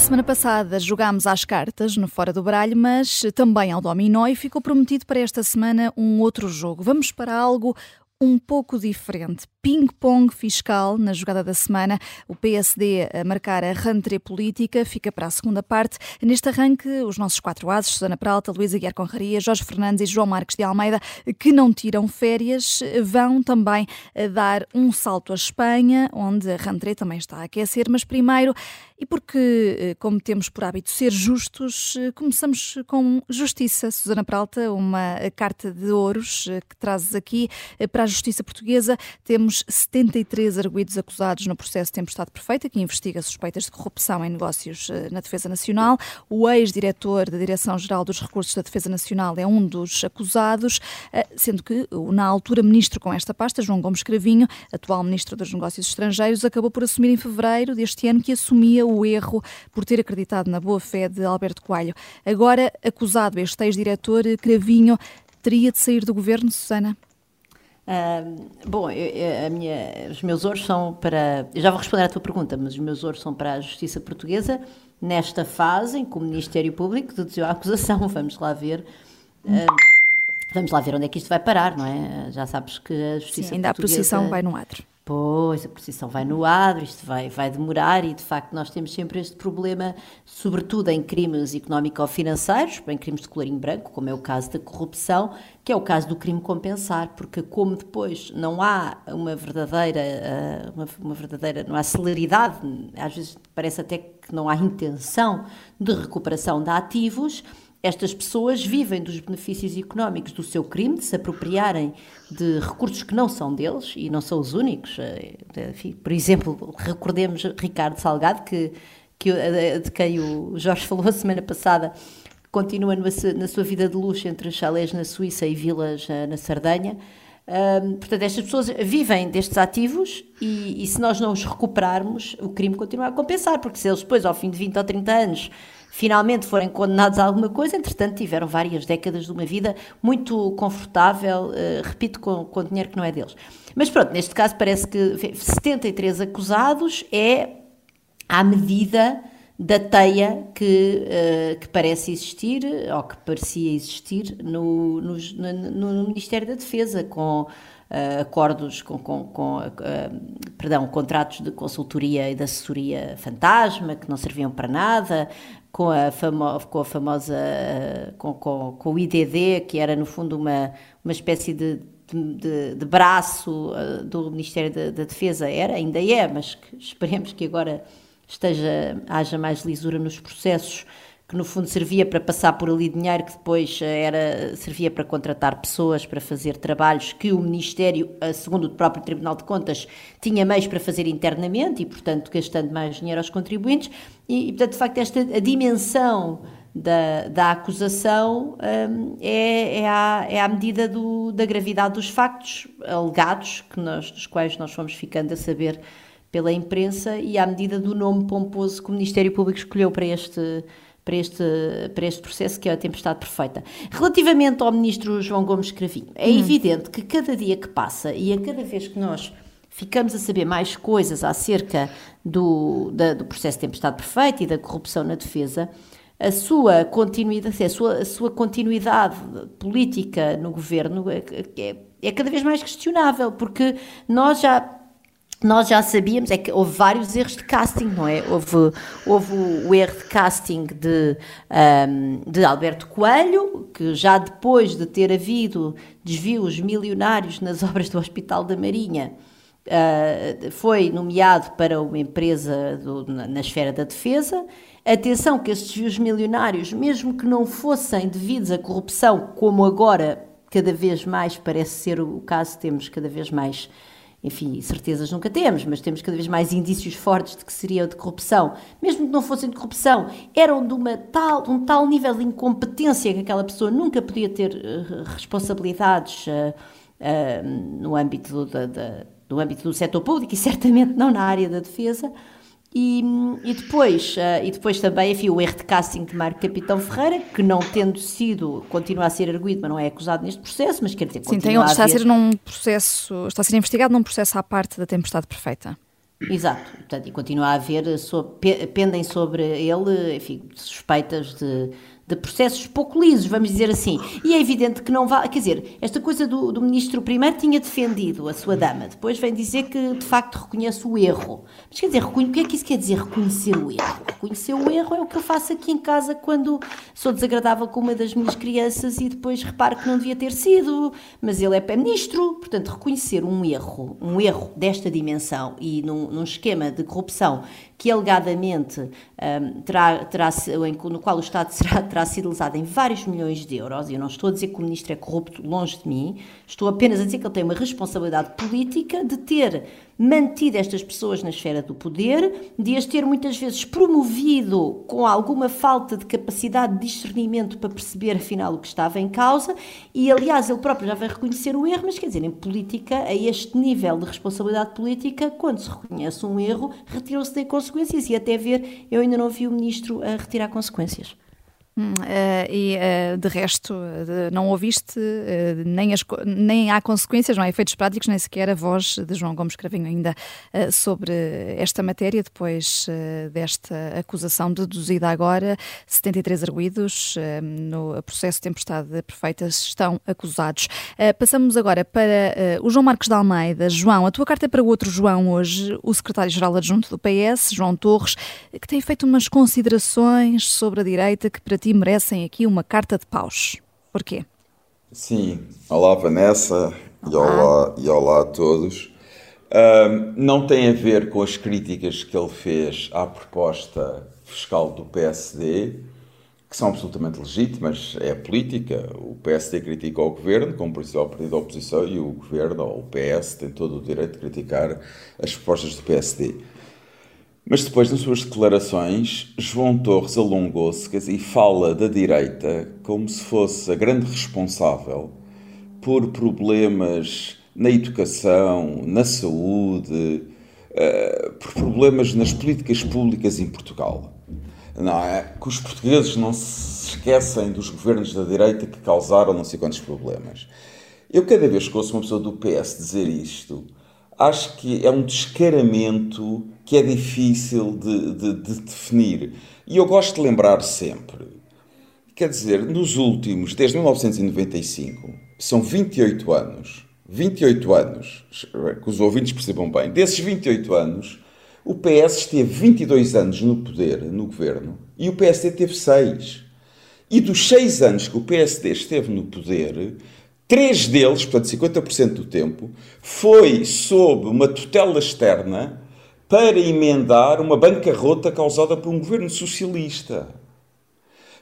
semana passada jogámos às cartas no Fora do Baralho, mas também ao dominó e ficou prometido para esta semana um outro jogo. Vamos para algo um pouco diferente. Ping-pong fiscal na jogada da semana. O PSD a marcar a rentrée política fica para a segunda parte. Neste arranque, os nossos quatro ases, Susana Peralta, Luísa Guiar Conraria, Jorge Fernandes e João Marques de Almeida, que não tiram férias, vão também dar um salto à Espanha, onde a rentrée também está a aquecer. Mas primeiro, e porque, como temos por hábito ser justos, começamos com justiça. Susana Peralta, uma carta de ouros que trazes aqui para a justiça portuguesa. Temos 73 arguídos acusados no processo de Tempestade Perfeita, que investiga suspeitas de corrupção em negócios eh, na Defesa Nacional. O ex-diretor da Direção-Geral dos Recursos da Defesa Nacional é um dos acusados, eh, sendo que na altura, ministro com esta pasta, João Gomes Cravinho, atual ministro dos Negócios Estrangeiros, acabou por assumir em fevereiro deste ano que assumia o erro por ter acreditado na boa-fé de Alberto Coelho. Agora, acusado este ex-diretor Cravinho, teria de sair do governo, Susana? Uh, bom, eu, minha, os meus ouros são para. Eu já vou responder à tua pergunta, mas os meus ouros são para a Justiça Portuguesa nesta fase em que o Ministério Público deduziu a acusação. Vamos lá ver. Uh, vamos lá ver onde é que isto vai parar, não é? Já sabes que a Justiça Sim, ainda Portuguesa. a procissão vai no adro. Pois, a precisão vai no adro, isto vai, vai demorar e de facto nós temos sempre este problema, sobretudo em crimes económico-financeiros, em crimes de colorinho branco, como é o caso da corrupção, que é o caso do crime compensar, porque como depois não há uma verdadeira, eh, uma, uma verdadeira, não há celeridade, às vezes parece até que não há intenção de recuperação de ativos, estas pessoas vivem dos benefícios económicos do seu crime, de se apropriarem de recursos que não são deles e não são os únicos. Eh, enfim, por exemplo, recordemos Ricardo Salgado, que, que, eh, de quem o Jorge falou a semana passada, continua na sua vida de luxo entre chalés na Suíça e vilas eh, na Sardenha. Um, portanto, estas pessoas vivem destes ativos e, e, se nós não os recuperarmos, o crime continua a compensar, porque se eles depois, ao fim de 20 ou 30 anos, finalmente forem condenados a alguma coisa, entretanto tiveram várias décadas de uma vida muito confortável, uh, repito, com, com dinheiro que não é deles. Mas pronto, neste caso parece que 73 acusados é à medida da teia que, uh, que parece existir, ou que parecia existir, no, no, no, Ministério da Defesa, com uh, acordos, com, com, com uh, perdão, contratos de consultoria e de assessoria fantasma, que não serviam para nada, com a, famo com a famosa, com, com, com, o IDD, que era no fundo uma, uma espécie de, de, de braço uh, do Ministério da, da, Defesa, era, ainda é, mas que esperemos que agora esteja, haja mais lisura nos processos, que no fundo servia para passar por ali dinheiro que depois eh, era, servia para contratar pessoas para fazer trabalhos que o Ministério, eh, segundo o próprio Tribunal de Contas, tinha meios para fazer internamente e, portanto, gastando mais dinheiro aos contribuintes. E, e portanto, de facto, esta a dimensão da, da acusação um, é, é, à, é à medida do, da gravidade dos factos alegados, que nós, dos quais nós fomos ficando a saber pela imprensa, e à medida do nome pomposo que o Ministério Público escolheu para este para este, para este processo, que é a tempestade perfeita. Relativamente ao ministro João Gomes Cravinho, é hum. evidente que cada dia que passa e a cada vez que nós ficamos a saber mais coisas acerca do, da, do processo de tempestade perfeita e da corrupção na defesa, a sua continuidade, a sua, a sua continuidade política no governo é, é, é cada vez mais questionável, porque nós já nós já sabíamos, é que houve vários erros de casting, não é? Houve, houve o erro de casting de, um, de Alberto Coelho, que já depois de ter havido desvios milionários nas obras do Hospital da Marinha, uh, foi nomeado para uma empresa do, na, na esfera da defesa. Atenção que esses desvios milionários, mesmo que não fossem devidos à corrupção, como agora cada vez mais parece ser o caso, temos cada vez mais enfim, certezas nunca temos, mas temos cada vez mais indícios fortes de que seria de corrupção, mesmo que não fossem de corrupção, eram de, uma tal, um tal nível de incompetência que aquela pessoa nunca podia ter uh, responsabilidades uh, uh, no, âmbito do, do âmbito do setor público e certamente não na área da defesa. E, e, depois, uh, e depois também, enfim, o erro de casting de Marco Capitão Ferreira, que não tendo sido, continua a ser arguído, mas não é acusado neste processo, mas quer dizer, Sim, tem, a está a ser num processo, está a ser investigado num processo à parte da tempestade perfeita. Exato, Portanto, e continua a haver, pendem sobre ele, enfim, suspeitas de de processos pouco lisos, vamos dizer assim. E é evidente que não vai. Quer dizer, esta coisa do, do ministro primeiro tinha defendido a sua dama, depois vem dizer que de facto reconhece o erro. Mas quer dizer, o que é que isso quer dizer reconhecer o erro? Reconhecer o erro é o que eu faço aqui em casa quando sou desagradável com uma das minhas crianças e depois reparo que não devia ter sido, mas ele é ministro. Portanto, reconhecer um erro, um erro desta dimensão e num, num esquema de corrupção que alegadamente um, terá, terá, no qual o Estado será, terá sido lesado em vários milhões de euros, e eu não estou a dizer que o Ministro é corrupto, longe de mim, estou apenas a dizer que ele tem uma responsabilidade política de ter mantido estas pessoas na esfera do poder, de as ter muitas vezes promovido com alguma falta de capacidade de discernimento para perceber afinal o que estava em causa, e aliás ele próprio já vai reconhecer o erro, mas quer dizer, em política, a este nível de responsabilidade política, quando se reconhece um erro, retiram-se de consequências, e até ver, eu ainda não vi o ministro a retirar consequências. Uh, e uh, de resto, uh, não ouviste nem, as, nem há consequências, não há efeitos práticos, nem sequer a voz de João Gomes Cravinho ainda sobre esta matéria, depois desta acusação deduzida agora. 73 arguídos no processo de tempestade perfeita estão acusados. passamos agora para o João Marcos de Almeida. João, a tua carta é para o outro João hoje, o secretário-geral adjunto do PS, João Torres, que tem feito umas considerações sobre a direita que para ti merecem aqui uma carta de paus. Porquê? Sim. Olá, Vanessa. Olá. E, olá, e olá a todos. Um, não tem a ver com as críticas que ele fez à proposta fiscal do PSD, que são absolutamente legítimas, é a política. O PSD critica o governo, como principal partido da oposição, e o governo, ou o PS, tem todo o direito de criticar as propostas do PSD. Mas depois, nas suas declarações, João Torres alongou-se e fala da direita como se fosse a grande responsável por problemas na educação, na saúde, uh, por problemas nas políticas públicas em Portugal. Não é? Que os portugueses não se esquecem dos governos da direita que causaram não sei quantos problemas. Eu, cada vez que ouço uma pessoa do PS dizer isto, acho que é um descaramento que é difícil de, de, de definir. E eu gosto de lembrar sempre, quer dizer, nos últimos, desde 1995, são 28 anos, 28 anos, que os ouvintes percebam bem, desses 28 anos, o PS esteve 22 anos no poder, no governo, e o PSD teve 6. E dos 6 anos que o PSD esteve no poder, Três deles, portanto 50% do tempo, foi sob uma tutela externa para emendar uma bancarrota causada por um governo socialista.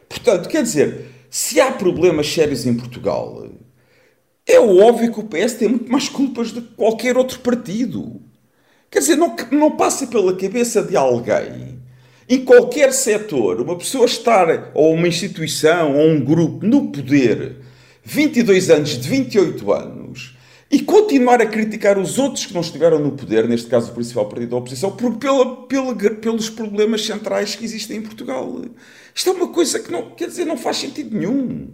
Portanto, quer dizer, se há problemas sérios em Portugal, é óbvio que o PS tem muito mais culpas do que qualquer outro partido. Quer dizer, não, não passa pela cabeça de alguém, em qualquer setor, uma pessoa estar, ou uma instituição, ou um grupo, no poder 22 anos de 28 anos e continuar a criticar os outros que não estiveram no poder, neste caso o principal partido da oposição, por, pela, pela, pelos problemas centrais que existem em Portugal. Isto é uma coisa que não, quer dizer, não faz sentido nenhum.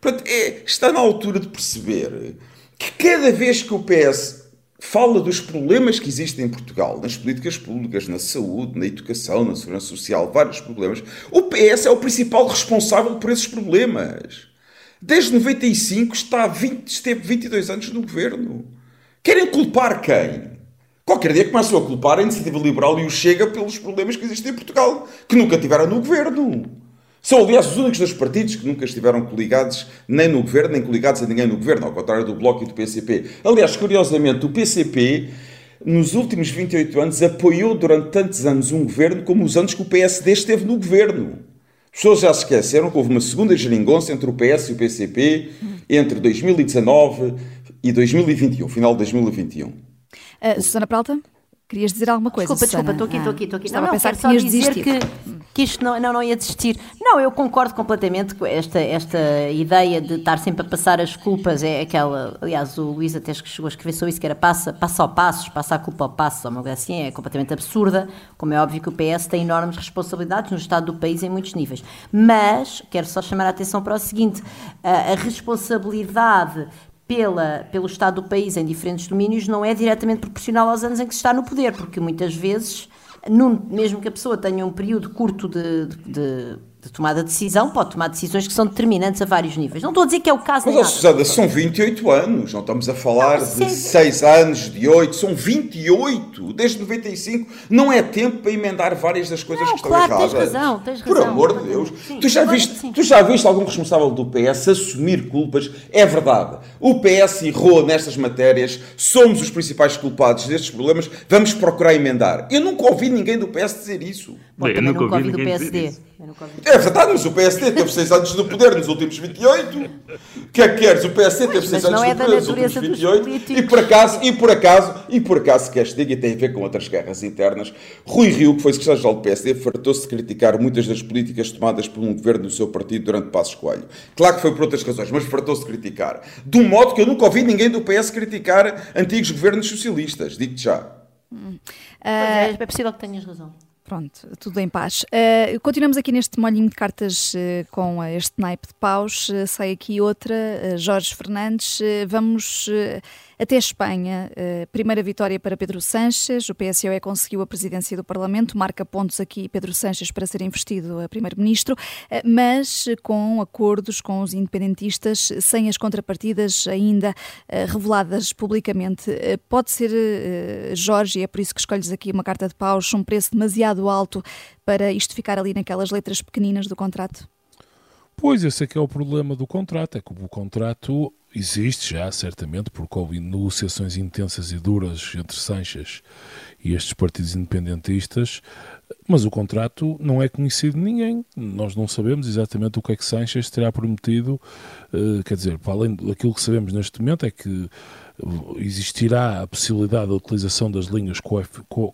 Portanto, é, está na altura de perceber que cada vez que o PS fala dos problemas que existem em Portugal, nas políticas públicas, na saúde, na educação, na segurança social, vários problemas, o PS é o principal responsável por esses problemas. Desde 95 está 20, esteve 22 anos no governo. Querem culpar quem? Qualquer dia começam a culpar a Iniciativa Liberal e o Chega pelos problemas que existem em Portugal, que nunca tiveram no governo. São, aliás, os únicos dois partidos que nunca estiveram coligados nem no governo, nem coligados a ninguém no governo, ao contrário do Bloco e do PCP. Aliás, curiosamente, o PCP, nos últimos 28 anos, apoiou durante tantos anos um governo como os anos que o PSD esteve no governo. As pessoas já se esqueceram que houve uma segunda geringonça entre o PS e o PCP entre 2019 e 2021, final de 2021. Uh, Susana Pralta? Querias dizer alguma coisa? Desculpa, Susana? desculpa, estou aqui, estou aqui, estou aqui. Estava não, não, a pensar que tinhas dizer que, que isto não, não, não ia desistir. Não, eu concordo completamente com esta, esta ideia de estar sempre a passar as culpas. É aquela, aliás, o Luís até chegou a escrever sobre isso, que era passa, passa ao passos, passa a culpa ao passo, ou uma coisa assim, é completamente absurda. Como é óbvio que o PS tem enormes responsabilidades no estado do país em muitos níveis. Mas, quero só chamar a atenção para o seguinte, a, a responsabilidade pela, pelo estado do país em diferentes domínios não é diretamente proporcional aos anos em que se está no poder, porque muitas vezes, num, mesmo que a pessoa tenha um período curto de, de, de de tomada de decisão, pode tomar decisões que são determinantes a vários níveis. Não estou a dizer que é o caso Mas, Susana, são 28 anos, não estamos a falar não, de 6 anos, de 8, são 28, desde 95. Não é tempo para emendar várias das coisas não, que estão claro, erradas. Tens razão, tens razão. Por amor de Deus. Sim, tu, já viste, tu já viste algum responsável do PS assumir culpas? É verdade. O PS errou nestas matérias, somos os principais culpados destes problemas, vamos procurar emendar. Eu nunca ouvi ninguém do PS dizer isso. Bom, eu nunca ouvi, ouvi do PSD. É verdade, mas o PSD teve 6 anos no poder nos últimos 28. O que é que queres? O PSD teve 6 anos é no poder nos últimos 28. E por acaso, e por acaso, e por acaso, que este diga, tem a ver com outras guerras internas, Rui Rio, que foi secretário-geral do PSD, fartou-se de criticar muitas das políticas tomadas por um governo do seu partido durante Passos Coelho. Claro que foi por outras razões, mas fartou-se de criticar. De um modo que eu nunca ouvi ninguém do PS criticar antigos governos socialistas, digo-te já. Hum. Uh, é, é possível que tenhas razão. Pronto, tudo em paz. Uh, continuamos aqui neste molhinho de cartas uh, com este naipe de paus. Uh, sai aqui outra, Jorge Fernandes. vamos até Espanha. primeira vitória para Pedro Sánchez. O PSOE conseguiu a presidência do Parlamento. Marca pontos aqui Pedro Sánchez para ser investido a primeiro-ministro, mas com acordos com os independentistas, sem as contrapartidas ainda reveladas publicamente. pode ser, Jorge, e é por isso que escolhes aqui uma carta de paus, um preço demasiado alto para isto ficar ali naquelas letras pequeninas do contrato? Pois, esse é que é o problema do contrato, é que o contrato existe já, certamente, porque houve negociações intensas e duras entre Sanches e estes partidos independentistas, mas o contrato não é conhecido de ninguém. Nós não sabemos exatamente o que é que Sanches terá prometido. Eh, quer dizer, para além daquilo que sabemos neste momento, é que existirá a possibilidade da utilização das línguas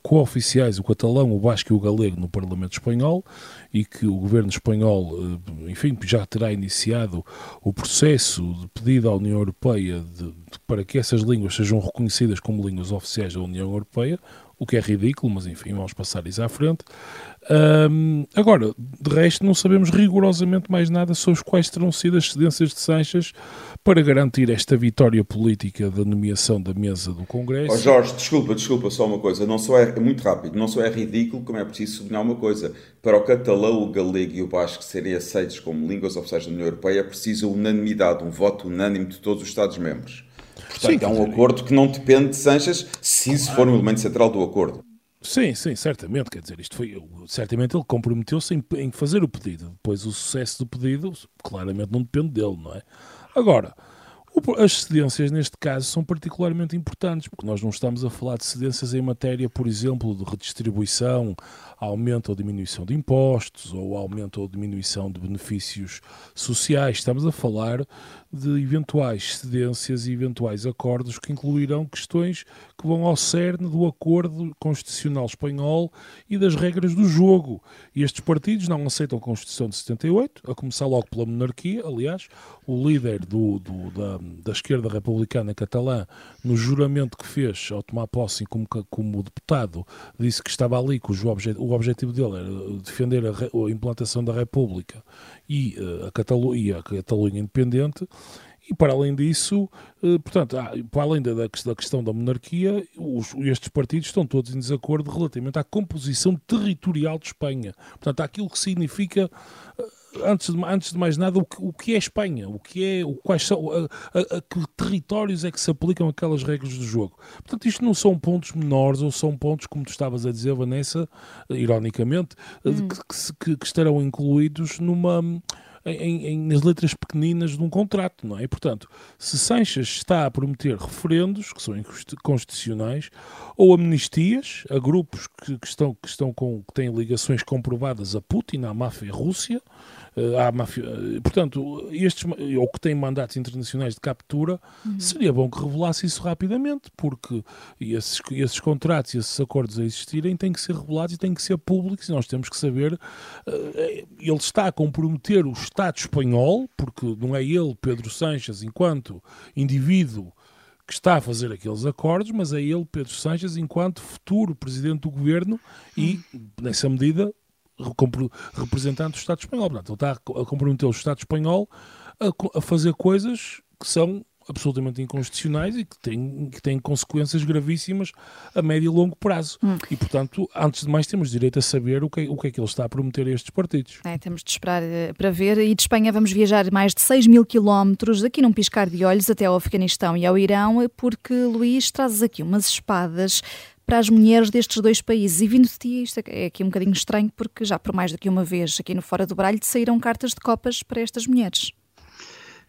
cooficiais, o catalão, o basco e o galego no Parlamento Espanhol e que o governo espanhol, eh, enfim, já terá iniciado o processo de pedido à União Europeia de, de, para que essas línguas sejam reconhecidas como línguas oficiais da União Europeia, o que é ridículo, mas enfim, vamos passar isso à frente. Agora, de resto, não sabemos rigorosamente mais nada sobre quais terão sido as cedências de Sanches para garantir esta vitória política da nomeação da mesa do Congresso. Oh Jorge, desculpa, desculpa, só uma coisa, não só é, é muito rápido, não só é ridículo, como é preciso sublinhar uma coisa. Para o catalão, o galego e o basco serem aceitos como línguas oficiais da União Europeia, é preciso unanimidade, um voto unânime de todos os Estados-membros. Portanto, Sim, é um acordo que não depende de Sanches, se isso for um elemento central do acordo. Sim, sim, certamente. Quer dizer, isto foi. Certamente ele comprometeu-se em, em, fazer o pedido. Depois, o sucesso do pedido, claramente não depende dele, não é? Agora, as cedências neste caso são particularmente importantes, porque nós não estamos a falar de cedências em matéria, por exemplo, de redistribuição, aumento ou diminuição de impostos, ou aumento ou diminuição de benefícios sociais. Estamos a falar de eventuais cedências e eventuais acordos que incluirão questões que vão ao cerne do acordo constitucional espanhol e das regras do jogo. E estes partidos não aceitam a Constituição de 78, a começar logo pela monarquia. Aliás, o líder do, do, da, da esquerda republicana catalã, no juramento que fez ao tomar posse como, como deputado, disse que estava ali, cujo obje, o objetivo dele era defender a, a implantação da República e, uh, a, Catalunha, a Catalunha independente. E para além disso, eh, portanto, para além da, questão da monarquia, estes partidos estão todos em desacordo relativamente à composição territorial de Espanha. Portanto, aquilo que significa eh, antes de, antes de mais nada, o que, o que é Espanha, o que é, o, quais são, a, a, a, que territórios é que se aplicam aquelas regras do jogo. Portanto, isto não são pontos menores, ou são pontos, como tu estavas a dizer, Vanessa, ironicamente, hum. que, que, que estarão incluídos numa em, em, nas letras pequeninas de um contrato, não é? E, portanto, se Sanches está a prometer referendos, que são inconstitucionais, ou amnistias a grupos que, que estão, que, estão com, que têm ligações comprovadas a Putin, à máfia Rússia, à eh, máfia. Eh, portanto, estes, ou que têm mandatos internacionais de captura, uhum. seria bom que revelasse isso rapidamente, porque esses, esses contratos e esses acordos a existirem têm que ser revelados e têm que ser públicos e nós temos que saber. Uh, ele está a comprometer o Estado espanhol, porque não é ele, Pedro Sanches, enquanto indivíduo que está a fazer aqueles acordos, mas é ele, Pedro Sanches, enquanto futuro presidente do governo e, nessa medida, representante do Estado espanhol. Portanto, ele está a comprometer o Estado espanhol a, a fazer coisas que são absolutamente inconstitucionais e que têm, que têm consequências gravíssimas a médio e longo prazo. Hum. E, portanto, antes de mais, temos direito a saber o que, o que é que ele está a prometer a estes partidos. É, temos de esperar uh, para ver. E de Espanha vamos viajar mais de 6 mil quilómetros, aqui num piscar de olhos, até ao Afeganistão e ao Irão, porque, Luís, trazes aqui umas espadas para as mulheres destes dois países. E vindo de ti, isto é aqui um bocadinho estranho, porque já por mais do que uma vez aqui no Fora do Bralho saíram cartas de copas para estas mulheres.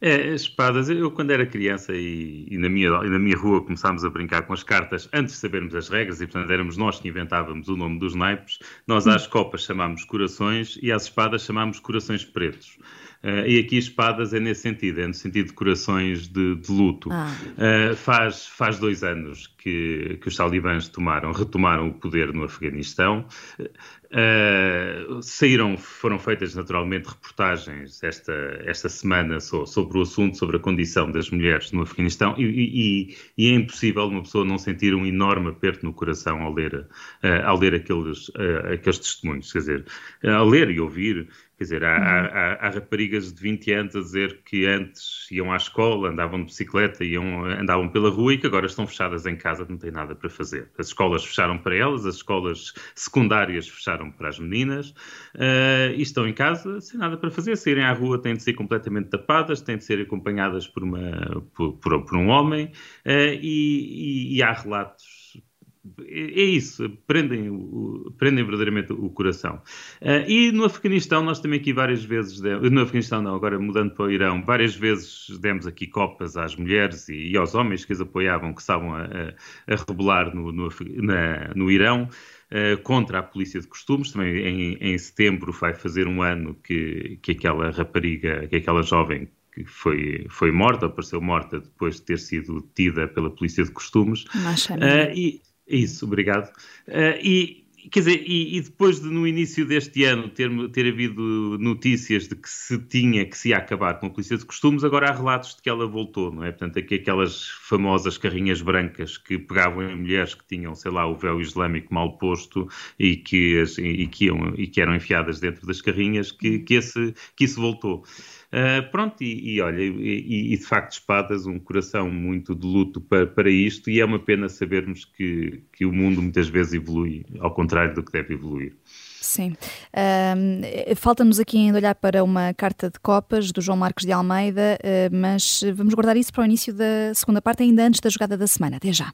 É, espadas, eu quando era criança e, e, na, minha, e na minha rua começámos a brincar com as cartas antes de sabermos as regras e portanto éramos nós que inventávamos o nome dos naipes, nós às copas chamámos corações e às espadas chamámos corações pretos. Uh, e aqui espadas é nesse sentido, é no sentido de corações de, de luto. Ah. Uh, faz, faz dois anos que, que os talibãs tomaram, retomaram o poder no Afeganistão. Uh, saíram, foram feitas naturalmente reportagens esta, esta semana so, sobre o assunto, sobre a condição das mulheres no Afeganistão e, e, e, é impossível uma pessoa não sentir um enorme aperto no coração ao ler, uh, ao ler aqueles, uh, aqueles testemunhos, quer dizer, ao ler e ouvir Quer dizer, há, uhum. há, há, raparigas de 20 anos a dizer que antes iam à escola, andavam de bicicleta, iam, andavam pela rua e que agora estão fechadas em casa, não têm nada para fazer. As escolas fecharam para elas, as escolas secundárias fecharam para as meninas uh, e estão em casa sem nada para fazer. Se irem à rua têm de ser completamente tapadas, têm de ser acompanhadas por, uma, por, por, por um homem uh, e, e, e há relatos é isso, prendem, prendem verdadeiramente o coração. Uh, e no Afeganistão, nós também aqui várias vezes, no Afeganistão não, agora mudando para o Irão, várias vezes demos aqui copas às mulheres e, e aos homens que as apoiavam, que estavam a, a, a rebelar no, no, na, no Irão. Uh, contra a polícia de costumes. Também em, em, setembro vai fazer um ano que, que aquela rapariga, que aquela jovem que foi, foi morta, apareceu morta depois de ter sido tida pela polícia de costumes. Uh, e, isso, obrigado. Uh, e, quer dizer, e, e, depois de no início deste ano ter, ter havido notícias de que se tinha, que se ia acabar com a polícia de costumes, agora há relatos de que ela voltou, não é? Portanto, aqui aquelas famosas carrinhas brancas que pegavam em mulheres que tinham, sei lá, o véu islâmico mal posto e que, e, que, iam, e que eram enfiadas dentro das carrinhas, que, que, esse, que isso voltou. Uh, pronto, e, e olha, e, e, de facto espadas, um coração muito de luto para, para isto, e é uma pena sabermos que, que o mundo muitas vezes evolui ao contrário do que deve evoluir. Sim. Falta-nos aqui ainda olhar para uma carta de copas do João Marcos de Almeida, uh, mas vamos guardar isso para o início da segunda parte, ainda antes da jogada da semana. Até já.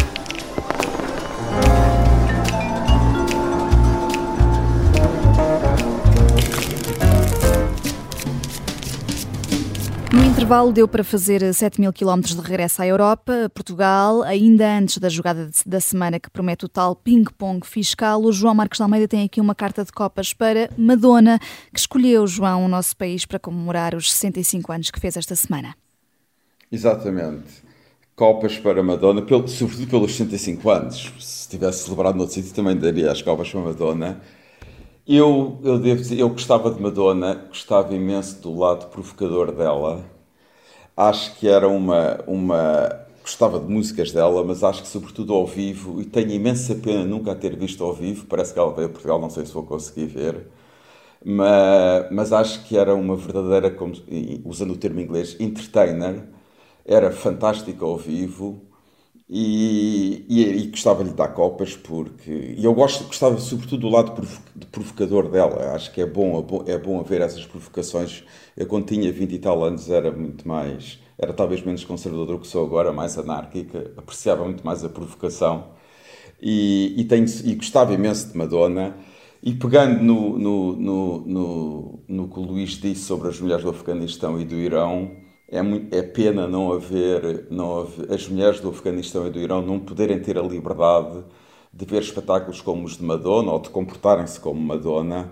No intervalo deu para fazer 7 mil quilómetros de regresso à Europa, Portugal, ainda antes da jogada da semana que promete o tal ping-pong fiscal. O João Marcos de Almeida tem aqui uma carta de copas para Madonna, que escolheu, João, o nosso país para comemorar os 65 anos que fez esta semana. Exatamente. Copas para Madonna, pelo, sobretudo pelos 65 anos. Se tivesse celebrado noutro sítio, também daria as copas para Madonna. Eu, eu devo dizer, eu gostava de Madonna, gostava imenso do lado provocador dela. Acho que era uma, uma. Gostava de músicas dela, mas acho que sobretudo ao vivo, e tenho imensa pena nunca a ter visto ao vivo. Parece que ela veio a Portugal, não sei se vou conseguir ver. Mas, mas acho que era uma verdadeira, como, usando o termo inglês, entertainer. Era fantástica ao vivo e, e, e gostava de dar copas porque e eu gosto, gostava sobretudo do lado provocador dela. Acho que é bom, é bom haver essas provocações. Eu quando tinha 20 e tal anos era muito mais, era talvez menos conservador do que sou agora, mais anárquica, apreciava muito mais a provocação e, e, tenho, e gostava imenso de Madonna. E pegando no, no, no, no, no que o Luís disse sobre as mulheres do Afeganistão e do Irão, é, é pena não haver, não haver, as mulheres do Afeganistão e do Irão não poderem ter a liberdade de ver espetáculos como os de Madonna ou de comportarem-se como Madonna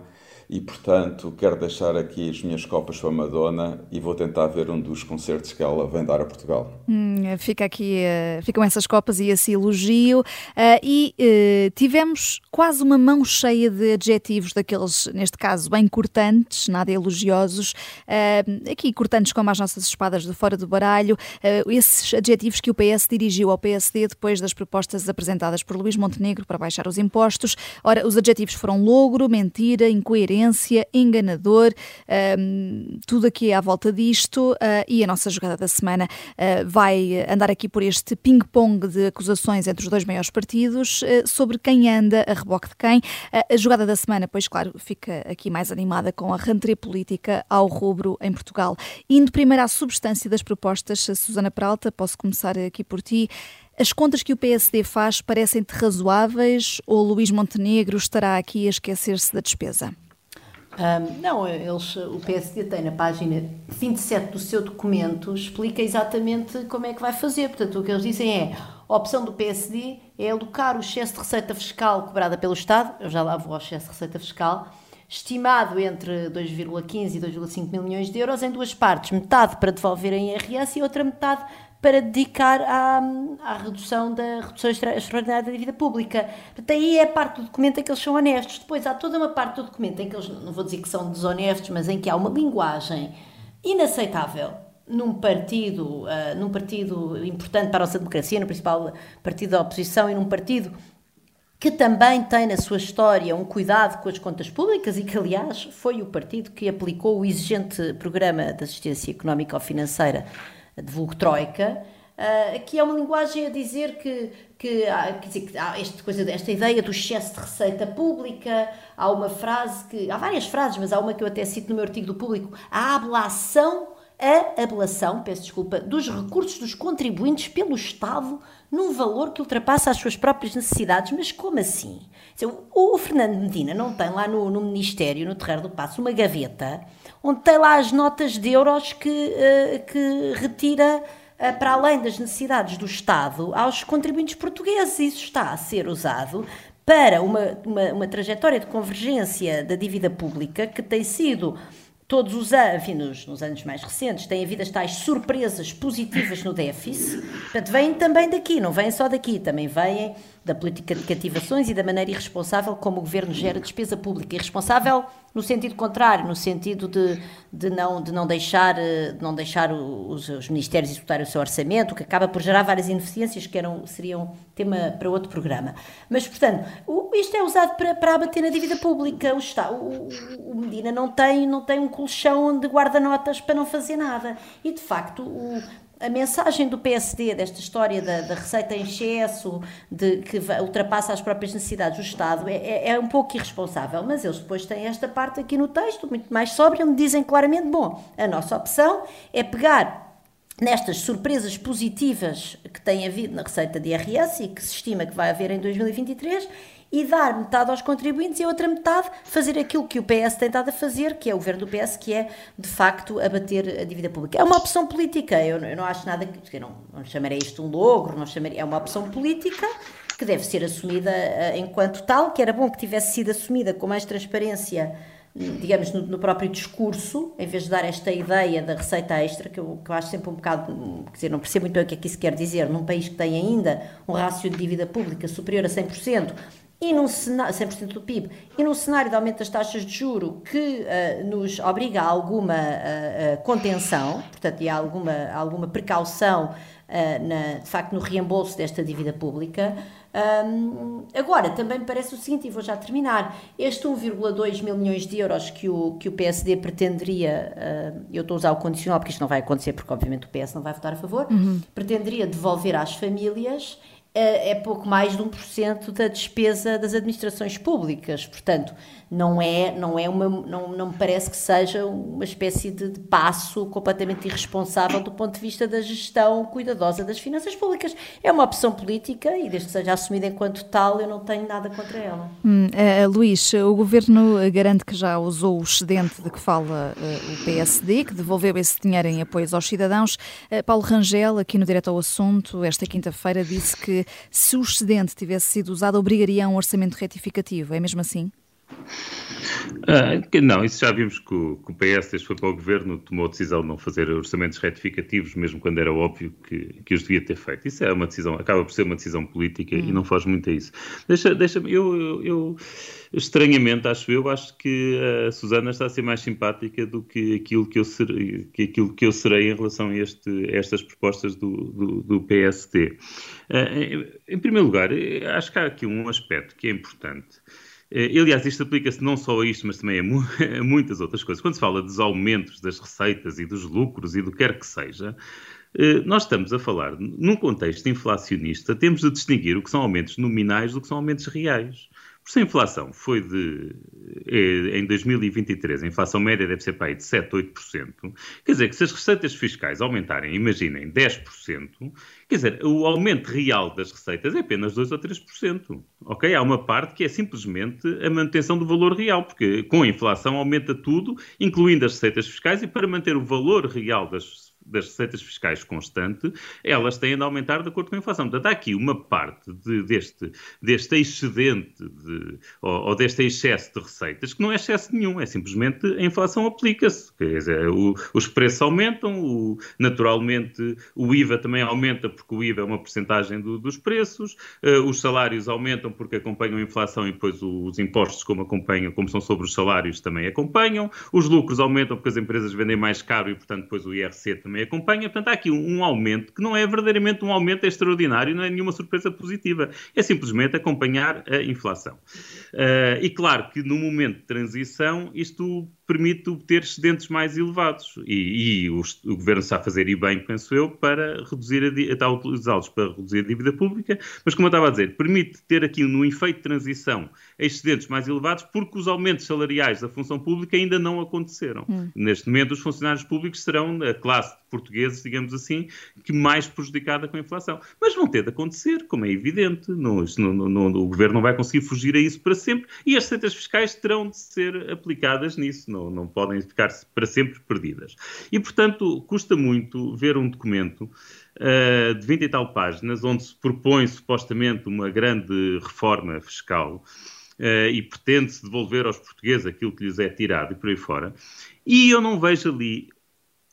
e portanto quero deixar aqui as minhas copas para a Madonna e vou tentar ver um dos concertos que ela vem dar a Portugal. Hum, fica aqui, uh, ficam essas copas e esse elogio. Uh, e uh, tivemos quase uma mão cheia de adjetivos daqueles, neste caso, bem cortantes, nada elogiosos, aqui cortantes como as nossas espadas de fora do baralho, esses adjetivos que o PS dirigiu ao PSD depois das propostas apresentadas por Luís Montenegro para baixar os impostos. Ora, os adjetivos foram logro, mentira, incoerência enganador, um, tudo aqui é à volta disto uh, e a nossa jogada da semana uh, vai andar aqui por este ping-pong de acusações entre os dois maiores partidos uh, sobre quem anda a reboque de quem. a jogada da semana, pois claro, fica aqui mais animada com a rentrée política ao rubro em Portugal. Indo primeiro à substância das propostas, Susana Peralta, posso começar aqui por ti. As contas que o PSD faz parecem-te razoáveis ou Luís Montenegro estará aqui a esquecer-se da despesa? Um, não, eles, o PSD tem na página 27 do seu documento, explica exatamente como é que vai fazer. Portanto, o que eles dizem é a opção do PSD é alocar o excesso de receita fiscal cobrada pelo Estado, eu já lá vou ao excesso de receita fiscal, estimado entre 2,15 e 2,5 mil milhões de euros em duas partes, metade para devolver em IRS e outra metade para dedicar à, à redução da redução extraordinária da dívida pública. Portanto, aí é a parte do documento em que eles são honestos. Depois há toda uma parte do documento em que eles, não vou dizer que são desonestos, mas em que há uma linguagem inaceitável num partido, uh, num partido importante para a nossa democracia, no principal partido da oposição e num partido que também tem na sua história um cuidado com as contas públicas e que, aliás, foi o partido que aplicou o exigente programa de assistência económica ou financeira vulgo Troika, uh, que é uma linguagem a dizer que, que, há, quer dizer, que há esta, coisa, esta ideia do excesso de receita pública, há uma frase que, há várias frases, mas há uma que eu até cito no meu artigo do público, a ablação, a ablação, peço desculpa, dos recursos dos contribuintes pelo Estado num valor que ultrapassa as suas próprias necessidades. Mas como assim? O Fernando Medina não tem lá no, no Ministério, no Terreiro do Passo, uma gaveta onde tem lá as notas de euros que, uh, que retira uh, para além das necessidades do Estado aos contribuintes portugueses. Isso está a ser usado para uma, uma, uma trajetória de convergência da dívida pública que tem sido todos os anos, nos, anos mais recentes, têm havido as tais surpresas positivas no déficit. Portanto, vêm também daqui, não vêm só daqui, também vêm da política de cativações e da maneira irresponsável como o governo gera despesa pública. Irresponsável no sentido contrário, no sentido de, de, não, de não deixar, de não deixar os, os ministérios executarem o seu orçamento, que acaba por gerar várias ineficiências que eram, seriam tema para outro programa. Mas, portanto, o, isto é usado para, para abater na dívida pública. O, Estado, o, o Medina não tem, não tem um colchão de guarda-notas para não fazer nada. E, de facto, o, a mensagem do PSD desta história da, da, receita em excesso, de que ultrapassa as próprias necessidades do Estado, é, é, é, um pouco irresponsável. Mas eles depois têm esta parte aqui no texto, muito mais sóbria, onde dizem claramente: bom, a nossa opção é pegar nestas surpresas positivas que tem havido na receita de IRS e que se estima que vai haver em 2023 e dar metade aos contribuintes e a outra metade fazer aquilo que o PS tem estado a fazer, que é o governo do PS, que é, de facto, abater a dívida pública. É uma opção política, eu, eu não acho nada que. Não, não chamarei isto um logro, não chamarei, é uma opção política que deve ser assumida uh, enquanto tal, que era bom que tivesse sido assumida com mais transparência digamos, no, no, próprio discurso, em vez de dar esta ideia da receita extra, que eu, que eu acho sempre um bocado, quer dizer, não percebo muito bem o que é que isso quer dizer, num país que tem ainda um rácio de dívida pública superior a 100%, e num cenário, 100% do PIB, e num cenário de aumento das taxas de juro que uh, nos obriga a alguma uh, uh, contenção, portanto, e a alguma, alguma precaução na, de facto no reembolso desta dívida pública, Um, agora, também me parece o seguinte, e vou já terminar, este 1,2 mil milhões de euros que o, que o PSD pretenderia, uh, eu estou a usar o condicional porque isto não vai acontecer, porque obviamente o PS não vai votar a favor, uhum. pretenderia devolver às famílias é pouco mais de 1% da despesa das administrações públicas. Portanto, não é, não é uma, não, não me parece que seja uma espécie de, passo completamente irresponsável do ponto de vista da gestão cuidadosa das finanças públicas. É uma opção política e desde que seja assumida enquanto tal, eu não tenho nada contra ela. Hum, uh, Luís, o governo garante que já usou o excedente de que fala uh, o PSD, que devolveu esse dinheiro em apoios aos cidadãos. Uh, Paulo Rangel, aqui no Direto ao Assunto, esta quinta-feira, disse que se o excedente tivesse sido usado, obrigaria a um orçamento retificativo. É mesmo assim? Ah, não, isso já vimos que o, que o, PS, desde foi para o governo, tomou a decisão de não fazer orçamentos retificativos, mesmo quando era óbvio que, que os devia ter feito. Isso é uma decisão, acaba por ser uma decisão política hum. e não faz muito a isso. Deixa-me, deixa eu, eu, eu, estranhamente, acho eu, acho que a Susana está a ser mais simpática do que aquilo que eu, ser, que aquilo que eu serei em relação a, este, a estas propostas do, do, do PSD. Ah, em, em primeiro lugar, acho que há aqui um aspecto que é importante. Eh, aliás, isto aplica-se não só a isto, mas também a, mu a, muitas outras coisas. Quando se fala dos aumentos das receitas e dos lucros e do que quer que seja, eh, nós estamos a falar, num contexto inflacionista, temos de distinguir o que são aumentos nominais do que são aumentos reais. Se a inflação foi de, eh, em 2023, a inflação média deve ser para aí de 7, 8%, quer dizer que se as receitas fiscais aumentarem, imaginem, 10%, quer dizer, o aumento real das receitas é apenas 2 ou 3%, ok? Há uma parte que é simplesmente a manutenção do valor real, porque com a inflação aumenta tudo, incluindo as receitas fiscais, e para manter o valor real das das receitas fiscais constante, elas têm de aumentar de acordo com a inflação. Portanto, há aqui uma parte de, deste, deste excedente de, ou, ou, deste excesso de receitas que não é excesso nenhum, é simplesmente a inflação aplica-se. Quer dizer, o, os preços aumentam, o, naturalmente o IVA também aumenta porque o IVA é uma porcentagem do, dos preços, uh, os salários aumentam porque acompanham a inflação e depois os impostos, como acompanham, como são sobre os salários, também acompanham, os lucros aumentam porque as empresas vendem mais caro e, portanto, depois o IRC também também acompanha. Portanto, há aqui um, um, aumento que não é verdadeiramente um aumento extraordinário, não é nenhuma surpresa positiva. É simplesmente acompanhar a inflação. Uh, e claro que no momento de transição isto permite obter excedentes mais elevados. E, e o, o, governo está a fazer e bem, penso eu, para reduzir a, está a utilizá-los para reduzir a dívida pública, mas como eu estava a dizer, permite ter aqui no efeito de transição excedentes mais elevados porque os aumentos salariais da função pública ainda não aconteceram. Hum. Neste momento, os funcionários públicos serão a classe de portugueses, digamos assim, que mais prejudicada com a inflação. Mas vão ter de acontecer, como é evidente. Não, não, não, o governo não vai conseguir fugir a isso para sempre e as receitas fiscais terão de ser aplicadas nisso. Não não, não podem ficar para sempre perdidas. E, portanto, custa muito ver um documento uh, de 20 e tal páginas, onde se propõe supostamente uma grande reforma fiscal. Uh, e pretende-se devolver aos portugueses aquilo que lhes é tirado e por aí fora. E eu não vejo ali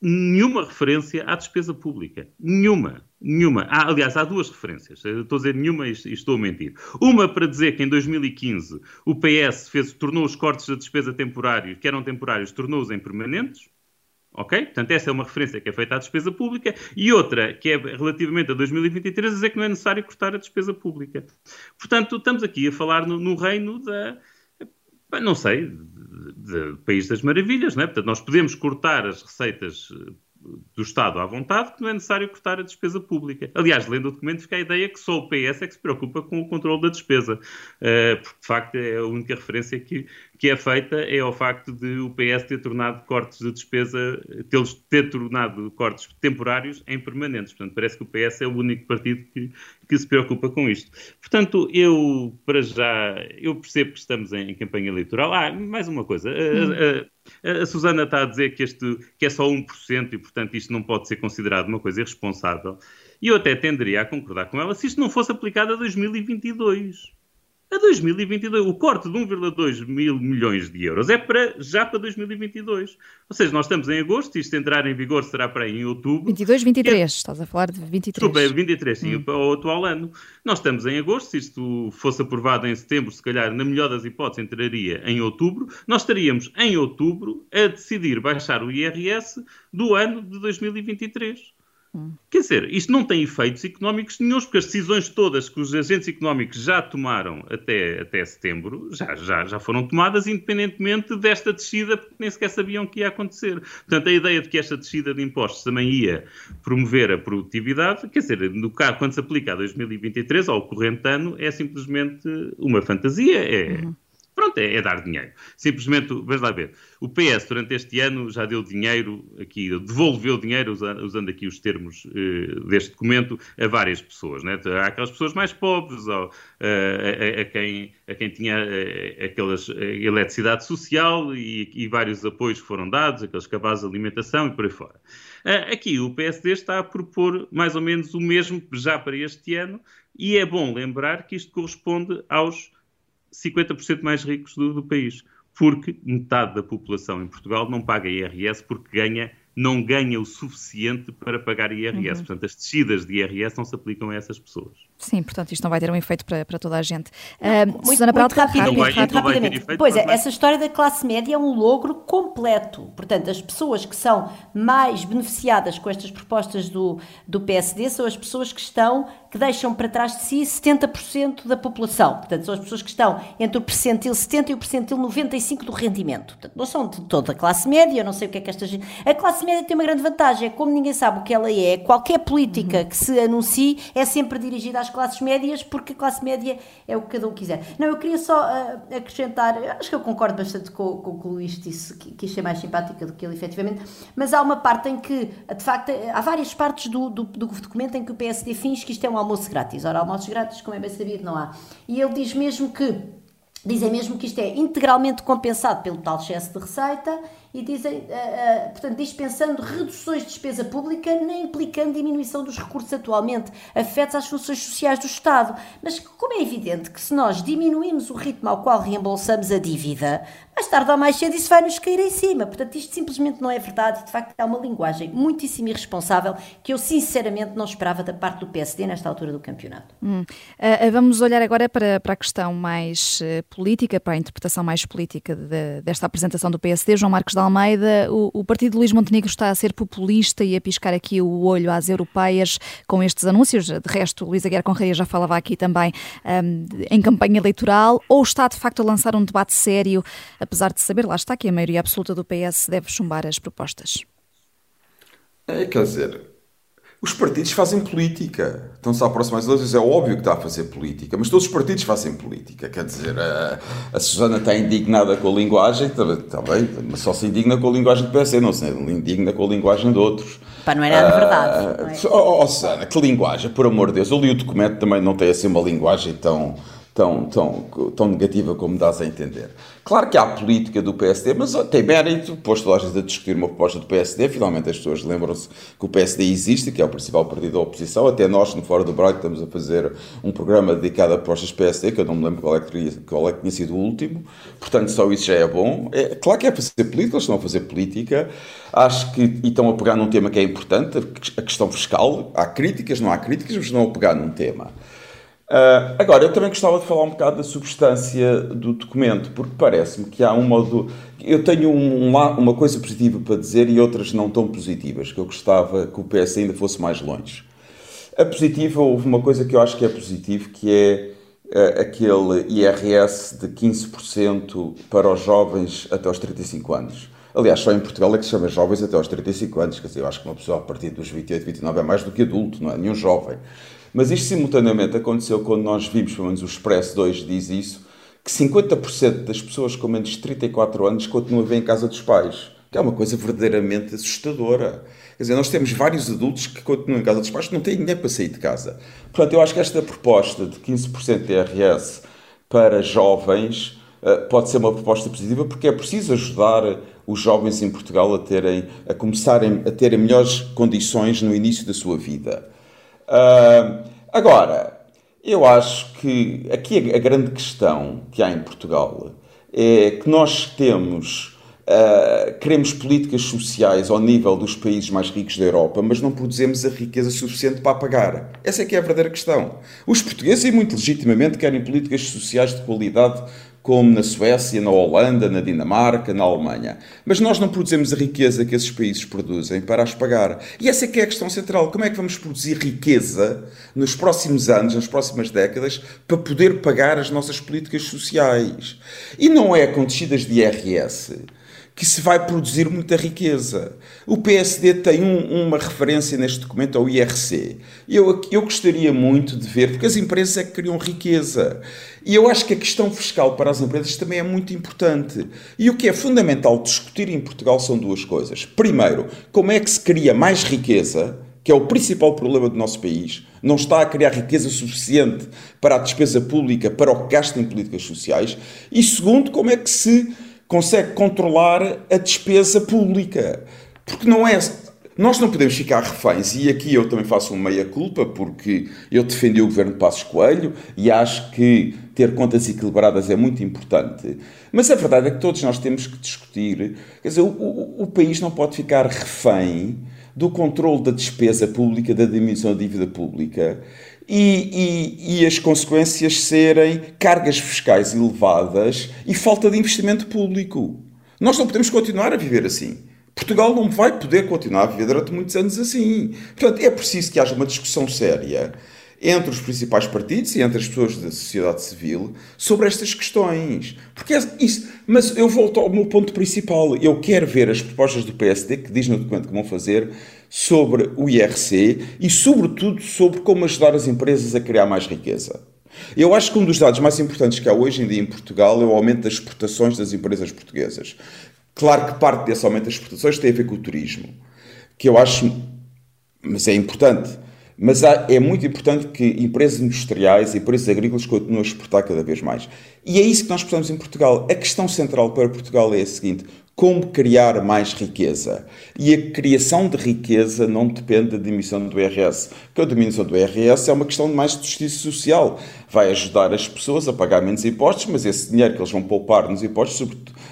nenhuma referência à despesa pública. Nenhuma. Nenhuma. Há, aliás, há duas referências. Eu estou a dizer nenhuma e estou a mentir. Uma para dizer que em 2015 o PS fez, tornou os cortes da despesa temporários, que eram temporários, tornou-os em permanentes. Ok? Portanto, essa é uma referência que é feita à despesa pública. E outra, que é relativamente a 2023, dizer que não é necessário cortar a despesa pública. Portanto, estamos aqui a falar no, no reino da. Não sei, do País das Maravilhas, não é? Portanto, nós podemos cortar as receitas do Estado à vontade que não é necessário cortar a despesa pública. Aliás, lendo o documento, fica a ideia que só o PS é que se preocupa com o controle da despesa, uh, porque de facto é a única referência que, que é feita é ao facto de o PS ter tornado cortes de despesa, ter, ter tornado cortes temporários em permanentes. Portanto, parece que o PS é o único partido que, que se preocupa com isto. Portanto, eu, para já, eu percebo que estamos em, em campanha eleitoral. Ah, mais uma coisa. Hum. A, a, a, Susana está a dizer que, este, que é só 1% e, portanto, isto não pode ser considerado uma coisa irresponsável. E eu até tenderia a concordar com ela se isto não fosse aplicado a 2022 a 2022. O corte de 1,2 mil milhões de euros é para, já para 2022. Ou seja, nós estamos em agosto, isto entrar em vigor será para aí em outubro. 22, 23, é... estás a falar de 23. Desculpa, é 23, sim, hum. para o atual ano. Nós estamos em agosto, se isto fosse aprovado em setembro, se calhar, na melhor das hipóteses, entraria em outubro. Nós estaríamos em outubro a decidir baixar o IRS do ano de 2023. Quer dizer, isto não tem efeitos económicos nenhums, porque as decisões todas que os agentes económicos já tomaram até, até setembro já, já, já foram tomadas independentemente desta descida, porque nem sequer sabiam que ia acontecer. Portanto, a ideia de que esta descida de impostos também ia promover a produtividade, quer dizer, no caso, quando se aplica a 2023, ao corrente ano, é simplesmente uma fantasia. É. Uhum Pronto, é, é, dar dinheiro. Simplesmente, vamos lá ver, o PS durante este ano já deu dinheiro, aqui, devolveu dinheiro, usando aqui os termos uh, deste documento, a várias pessoas. Né? Há aquelas pessoas mais pobres, ou, uh, a, a, quem, a quem tinha uh, aquelas, eletricidade social e, e, vários apoios que foram dados, aqueles cabazes de alimentação e por aí fora. aqui o PSD está a propor mais ou menos o mesmo já para este ano, e é bom lembrar que isto corresponde aos 50% mais ricos do, do país. Porque metade da população em Portugal não paga IRS porque ganha não ganha o suficiente para pagar IRS. Uhum. Portanto, as descidas de IRS não se aplicam a essas pessoas. Sim, portanto, isto não vai ter um efeito para, para toda a gente. Não, uh, muito, Susana muito rápido, rápido, vai, rapidamente. Pois é, essa história da classe média é um logro completo. Portanto, as pessoas que são mais beneficiadas com estas propostas do, do PSD são as pessoas que estão, que deixam para trás de si 70% da população. Portanto, são as pessoas que estão entre o percentil 70 e o percentil 95 do rendimento. Portanto, não são de toda a classe média, eu não sei o que é que esta gente... A classe média tem uma grande vantagem, é como ninguém sabe o que ela é, qualquer política uhum. que se anuncie é sempre dirigida às às classes médias, porque a classe média é o que cada um quiser. Não, eu queria só uh, acrescentar, acho que eu concordo bastante com, com o que o Luís disse, que, que achei mais simpática do que ele efetivamente, mas há uma parte em que, de facto, há várias partes do, do, do documento em que o PSD finge que isto é um almoço grátis. Ora, almoços grátis, como é bem sabido, não há. E ele diz mesmo que Dizem mesmo que isto é integralmente compensado pelo tal excesso de receita e dizem, uh, uh, portanto, dispensando reduções de despesa pública, nem implicando diminuição dos recursos atualmente afetos às funções sociais do Estado. Mas como é evidente que se nós diminuímos o ritmo ao qual reembolsamos a dívida, mais tarde ou mais cedo isso vai nos cair em cima. Portanto, isto simplesmente não é verdade. De facto, é uma linguagem muitíssimo irresponsável que eu sinceramente não esperava da parte do PSD nesta altura do campeonato. Hum. Uh, vamos olhar agora para, para a questão mais política, para a interpretação mais política de, desta apresentação do PSD. João Marcos de Almeida, o, o partido de Luís Montenegro está a ser populista e a piscar aqui o olho às europeias com estes anúncios. De resto, Luís Aguiar Conreia já falava aqui também um, em campanha eleitoral, ou está de facto a lançar um debate sério, apesar de saber, lá está, que a maioria absoluta do PS deve chumbar as propostas? É, quer dizer, os partidos fazem política. Estão-se a aproximar das eleições. É óbvio que está a fazer política, mas todos os partidos fazem política. Quer dizer, a, a Susana está indignada com a linguagem, está, está bem, mas só se indigna com a linguagem do PSD, não se indigna com a linguagem de outros. Pá, não é nada uh, verdade. Não é? Oh, oh, Susana, que linguagem, por amor de Deus. Eu li o documento, também não tem assim uma linguagem tão tão, tão, tão negativa como dás a entender. Claro que há política do PSD, mas tem mérito, posto toda a gente a discutir uma proposta do PSD, finalmente as pessoas lembram-se que o PSD existe, que é o principal partido da oposição, até nós no Fora do Braga estamos a fazer um programa dedicado a propostas PSD, que eu não me lembro qual é que, teria, qual é que tinha sido o último, portanto só isso já é bom. É, claro que é fazer política, eles estão a fazer política, acho que e estão a pegar num tema que é importante, a questão fiscal, há críticas, não há críticas, mas estão a pegar num tema. Uh, agora, eu também gostava de falar um bocado da substância do documento, porque parece-me que há uma do... Eu tenho um, uma coisa positiva para dizer e outras não tão positivas, que eu gostava que o PS ainda fosse mais longe. A positiva, houve uma coisa que eu acho que é positivo, que é uh, aquele IRS de 15% para os jovens até aos 35 anos. Aliás, só em Portugal é que se chama jovens até aos 35 anos. Quer dizer, eu acho que uma pessoa a partir dos 28, 29 é mais do que adulto, não é? Nenhum jovem. Mas isto simultaneamente aconteceu quando nós vimos, pelo menos o Expresso 2 diz isso, que 50% das pessoas com menos de 34 anos continuam a viver em casa dos pais. Que é uma coisa verdadeiramente assustadora. Quer dizer, nós temos vários adultos que continuam em casa dos pais que não têm dinheiro para sair de casa. Portanto, eu acho que esta proposta de 15% de IRS para jovens eh, pode ser uma proposta positiva porque é preciso ajudar os jovens em Portugal a terem a começarem a terem melhores condições no início da sua vida. Uh, agora, eu acho que aqui a, a, grande questão que há em Portugal é que nós temos. Uh, queremos políticas sociais ao nível dos países mais ricos da Europa, mas não produzimos a riqueza suficiente para pagar. Essa é que é a verdadeira questão. Os portugueses, e muito legitimamente, querem políticas sociais de qualidade como na Suécia, na Holanda, na Dinamarca, na Alemanha. Mas nós não produzimos a riqueza que esses países produzem para as pagar. E essa é que é a questão central. Como é que vamos produzir riqueza nos próximos anos, nas próximas décadas, para poder pagar as nossas políticas sociais? E não é com descidas de IRS que se vai produzir muita riqueza. O PSD tem um, uma referência neste documento ao IRC. Eu, eu gostaria muito de ver, porque as empresas é que criam riqueza. E eu acho que a questão fiscal para as empresas também é muito importante. E o que é fundamental discutir em Portugal são duas coisas. Primeiro, como é que se cria mais riqueza, que é o principal problema do nosso país, não está a criar riqueza suficiente para a despesa pública, para o que gasta em políticas sociais. E segundo, como é que se consegue controlar a despesa pública. Porque não é. Nós não podemos ficar reféns, e aqui eu também faço uma meia-culpa, porque eu defendi o governo de Passos Coelho e acho que ter contas equilibradas é muito importante. Mas a verdade é que todos nós temos que discutir. Quer dizer, o, o, o país não pode ficar refém do controle da despesa pública, da diminuição da dívida pública e, e, e, as consequências serem cargas fiscais elevadas e falta de investimento público. Nós não podemos continuar a viver assim. Portugal não vai poder continuar a viver durante muitos anos assim. Portanto, é preciso que haja uma discussão séria entre os principais partidos e entre as pessoas da sociedade civil sobre estas questões. Porque é isso. Mas eu volto ao meu ponto principal. Eu quero ver as propostas do PSD que diz no documento que vão fazer sobre o IRC e, sobretudo, sobre como ajudar as empresas a criar mais riqueza. Eu acho que um dos dados mais importantes que há hoje em dia em Portugal é o aumento das exportações das empresas portuguesas. Claro que parte desse aumento das exportações tem a ver com o turismo, que eu acho, mas é importante. Mas há, é muito importante que empresas industriais e empresas agrícolas continuem a exportar cada vez mais. E é isso que nós precisamos em Portugal. A questão central para Portugal é a seguinte: como criar mais riqueza. E a criação de riqueza não depende da diminuição do IRS, porque a diminuição do IRS é uma questão de mais de justiça social. Vai ajudar as pessoas a pagar menos impostos, mas esse dinheiro que eles vão poupar nos impostos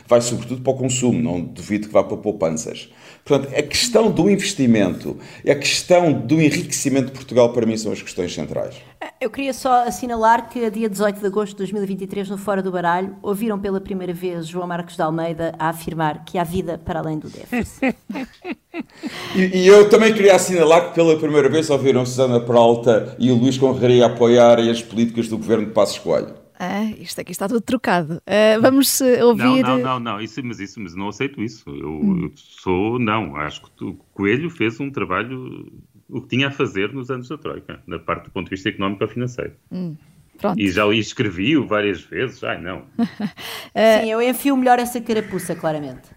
vai sobretudo para o consumo, não duvido que vá para poupanças. Portanto, a questão do investimento, a questão do enriquecimento de Portugal, para mim, são as questões centrais. Eu queria só assinalar que, a dia 18 de agosto de 2023, no Fora do Baralho, ouviram pela primeira vez João Marcos de Almeida a afirmar que há vida para além do déficit. e, e, eu também queria assinalar que, pela primeira vez, ouviram Susana Peralta e o Luís Conraria apoiarem as políticas do governo de Passos Coelho. Ah, isto aqui está tudo trocado. Uh, vamos eh, ouvir. Não, não, não, não. Isso, mas, isso, mas não aceito isso. Eu, hum. eu sou. Não, acho que o Coelho fez um trabalho. O que tinha a fazer nos anos da Troika, na parte do ponto de vista económico ou financeiro. Hum. Pronto. E já o escrevi-o várias vezes. Ai, não. Sim, eu enfio melhor essa carapuça, claramente.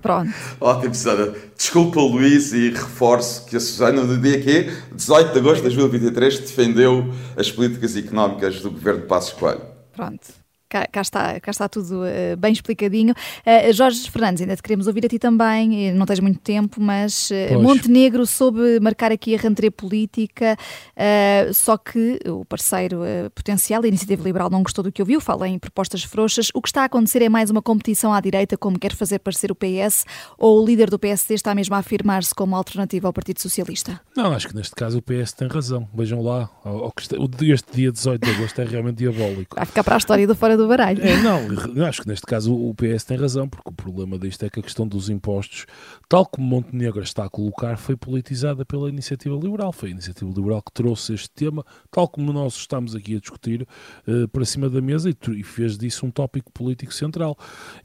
Pronto. Ótimo, Susana. Desculpa, Luís, e reforço que a Susana, no dia que 18 de agosto de 2023, defendeu as políticas económicas do governo de Passos Coelho. Pronto. Cá, cá, está, cá está tudo uh, bem explicadinho. Uh, Jorge Fernandes, ainda te queremos ouvir a ti também, não tens muito tempo, mas uh, Montenegro soube marcar aqui a rentrée política, só que o parceiro potencial, a Iniciativa Liberal, não gostou do que ouviu, fala em propostas frouxas. O que está a acontecer é mais uma competição à direita, como quer fazer parecer o PS, ou o líder do PSD está mesmo a afirmar-se como alternativa ao Partido Socialista? Não, acho que neste caso o PS tem razão. Vejam lá, este dia 18 de agosto é realmente diabólico. Vai ficar para a história do Fora do baralho. É, não, acho que neste caso o PS tem razão, porque o problema disto é que a questão dos impostos, tal como Montenegro está a colocar, foi politizada pela Iniciativa Liberal. Foi a Iniciativa Liberal que trouxe este tema, tal como nós estamos aqui a discutir, uh, para cima da mesa e, fez disso um tópico político central.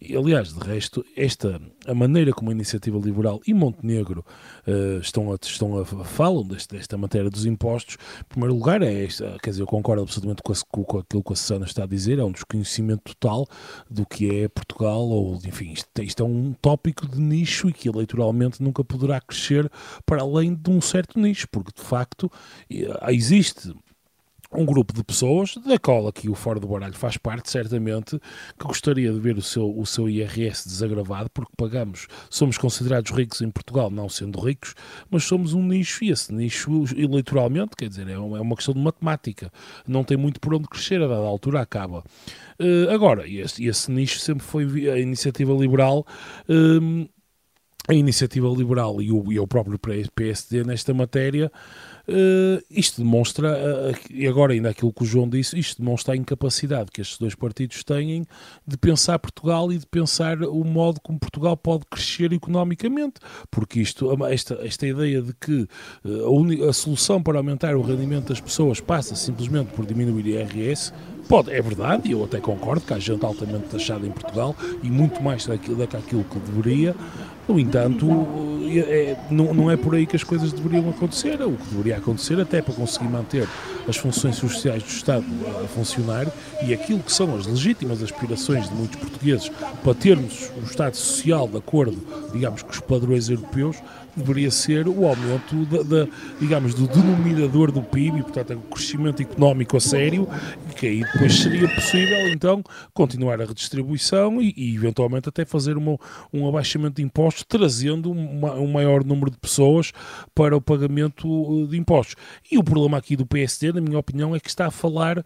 E, aliás, de resto, esta, a maneira como a Iniciativa Liberal e Montenegro uh, estão, a, estão a falam deste, desta matéria dos impostos, em primeiro lugar, é esta, quer dizer, eu concordo absolutamente com, a, com aquilo que a Susana está a dizer, é um dos conhecimento total do que é Portugal, ou enfim, isto, isto é um tópico de nicho e que eleitoralmente nunca poderá crescer para além de um certo nicho, porque de facto eh, existe um grupo de pessoas, da qual aqui o Fora do Baralho faz parte, certamente, que gostaria de ver o seu, o seu IRS desagravado, porque pagamos, somos considerados ricos em Portugal, não sendo ricos, mas somos um nicho, e esse nicho, eleitoralmente, quer dizer, é uma, é questão de matemática, não tem muito por onde crescer, a dada altura acaba. Uh, agora, esse, esse nicho sempre foi a iniciativa liberal. Uh, a iniciativa liberal e o, e o próprio PSD nesta matéria Uh, isto demonstra, uh, e agora ainda aquilo que o João disse, isto demonstra a incapacidade que estes dois partidos têm de pensar Portugal e de pensar o modo como Portugal pode crescer economicamente, porque isto, esta, esta ideia de que uh, a, a solução para aumentar o rendimento das pessoas passa simplesmente por diminuir o IRS, Pode, é verdade, e eu até concordo que há gente altamente taxada em Portugal e muito mais daquilo, daquilo que deveria. No entanto, é, é, não, não é por aí que as coisas deveriam acontecer. O que deveria acontecer, até para conseguir manter as funções sociais do Estado a funcionar e aquilo que são as legítimas aspirações de muitos portugueses para termos um Estado social de acordo, digamos, com os padrões europeus, deveria ser o aumento, da, da, digamos, do denominador do PIB, e, portanto, o crescimento económico a sério, que aí depois seria possível, então, continuar a redistribuição e, e eventualmente, até fazer uma, um abaixamento de impostos, trazendo uma, um maior número de pessoas para o pagamento uh, de impostos. E o problema aqui do PSD, na minha opinião, é que está a falar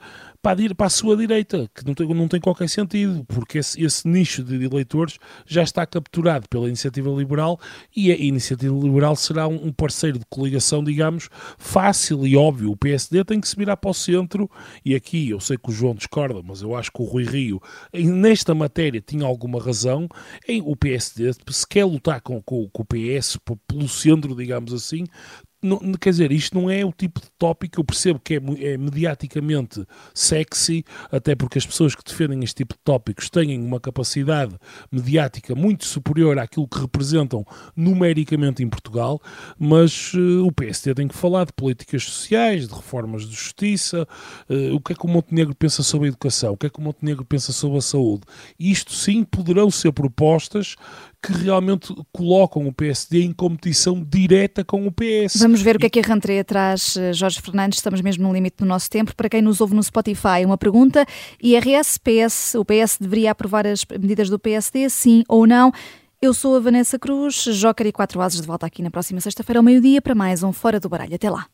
para a, para a sua direita, que não tem, não tem qualquer sentido, porque esse, esse nicho de eleitores já está capturado pela iniciativa liberal e a iniciativa liberal será um, parceiro de coligação, digamos, fácil e óbvio. O PSD tem que se virar para o centro e aqui eu sei que o João discorda, mas eu acho que o Rui Rio, nesta matéria, tinha alguma razão. Em o PSD, se quer lutar com, com, com o PS pelo centro, digamos assim, não, quer dizer, isto não é o tipo de tópico, eu percebo que é, é, mediaticamente sexy, até porque as pessoas que defendem este tipo de tópicos têm uma capacidade mediática muito superior àquilo que representam numericamente em Portugal, mas uh, o PSD tem que falar de políticas sociais, de reformas de justiça, uh, o que é que o Montenegro pensa sobre a educação, o que é que o Montenegro pensa sobre a saúde. Isto sim poderão ser propostas que realmente colocam o PSD em competição direta com o PS. Vamos ver o que é que a Rantreia traz, eh, Jorge Fernandes, estamos mesmo no limite do nosso tempo. Para quem nos ouve no Spotify, uma pergunta, IRS, PS, o PS deveria aprovar as medidas do PSD, sim ou não? Eu sou a Vanessa Cruz, Joker e Quatro Ases de volta aqui na próxima sexta-feira ao meio-dia para mais um Fora do Baralho. Até lá.